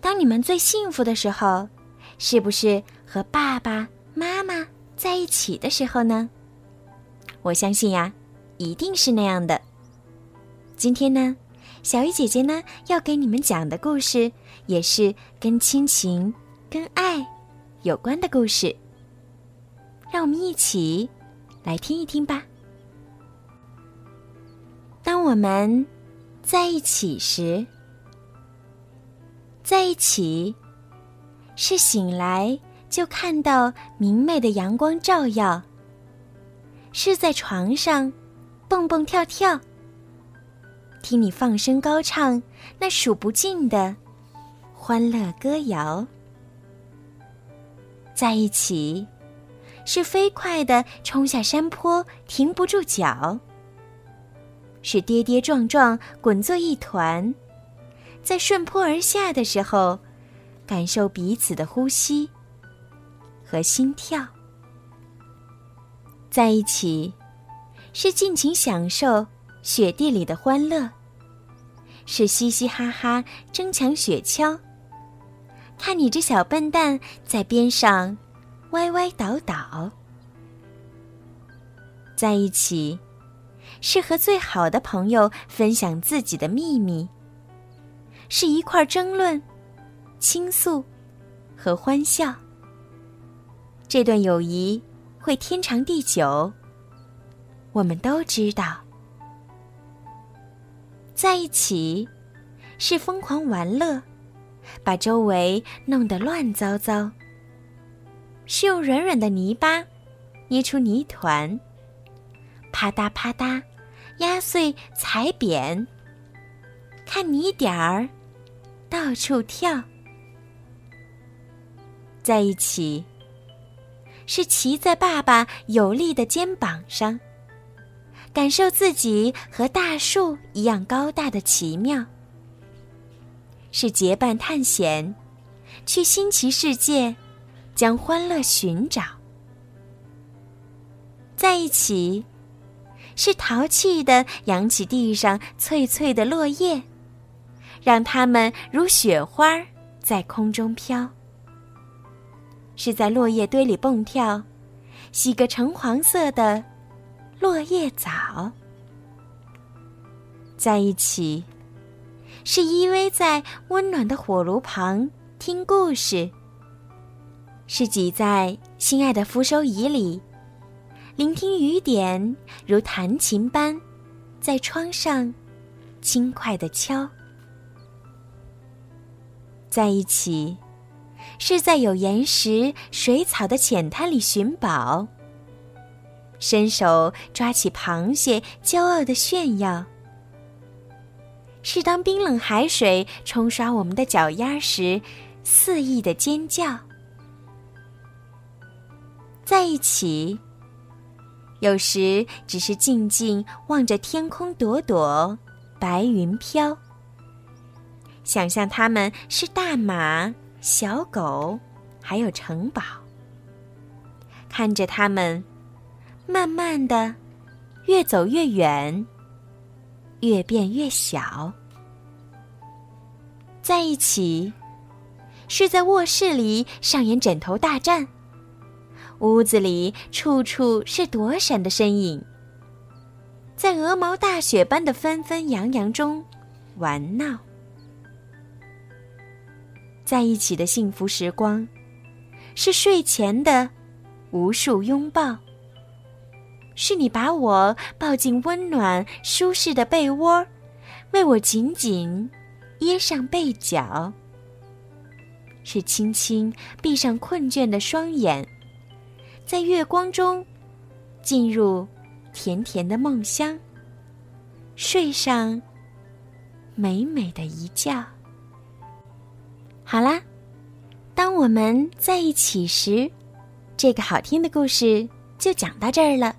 当你们最幸福的时候，是不是和爸爸妈妈在一起的时候呢？我相信呀，一定是那样的。今天呢，小鱼姐姐呢要给你们讲的故事，也是跟亲情、跟爱有关的故事。让我们一起来听一听吧。当我们在一起时。在一起，是醒来就看到明媚的阳光照耀；是在床上蹦蹦跳跳，听你放声高唱那数不尽的欢乐歌谣。在一起，是飞快的冲下山坡停不住脚；是跌跌撞撞滚作一团。在顺坡而下的时候，感受彼此的呼吸和心跳。在一起，是尽情享受雪地里的欢乐，是嘻嘻哈哈争抢雪橇，看你这小笨蛋在边上歪歪倒倒。在一起，是和最好的朋友分享自己的秘密。是一块争论、倾诉和欢笑。这段友谊会天长地久。我们都知道，在一起是疯狂玩乐，把周围弄得乱糟糟。是用软软的泥巴捏出泥团，啪嗒啪嗒，压碎踩扁，看泥点儿。到处跳，在一起，是骑在爸爸有力的肩膀上，感受自己和大树一样高大的奇妙；是结伴探险，去新奇世界，将欢乐寻找。在一起，是淘气的扬起地上脆脆的落叶。让它们如雪花在空中飘，是在落叶堆里蹦跳，洗个橙黄色的落叶澡。在一起，是依偎在温暖的火炉旁听故事，是挤在心爱的扶手椅里，聆听雨点如弹琴般在窗上轻快的敲。在一起，是在有岩石、水草的浅滩里寻宝。伸手抓起螃蟹，骄傲的炫耀。是当冰冷海水冲刷我们的脚丫时，肆意的尖叫。在一起，有时只是静静望着天空，朵朵白云飘。想象他们是大马、小狗，还有城堡。看着他们，慢慢的，越走越远，越变越小。在一起，是在卧室里上演枕头大战。屋子里处处是躲闪的身影，在鹅毛大雪般的纷纷扬扬中玩闹。在一起的幸福时光，是睡前的无数拥抱。是你把我抱进温暖舒适的被窝，为我紧紧掖上被角。是轻轻闭上困倦的双眼，在月光中进入甜甜的梦乡，睡上美美的一觉。好啦，当我们在一起时，这个好听的故事就讲到这儿了。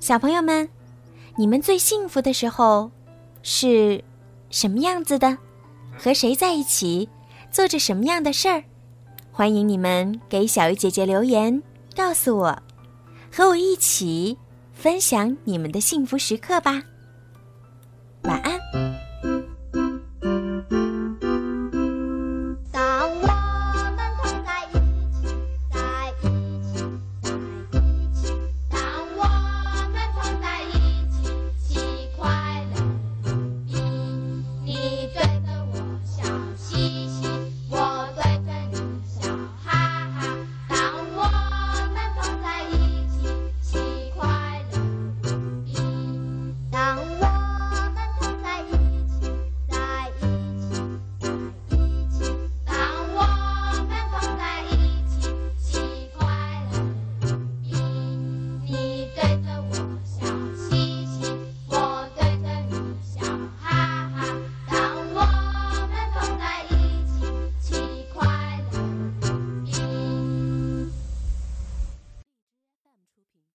小朋友们，你们最幸福的时候是什么样子的？和谁在一起，做着什么样的事儿？欢迎你们给小鱼姐姐留言，告诉我，和我一起分享你们的幸福时刻吧。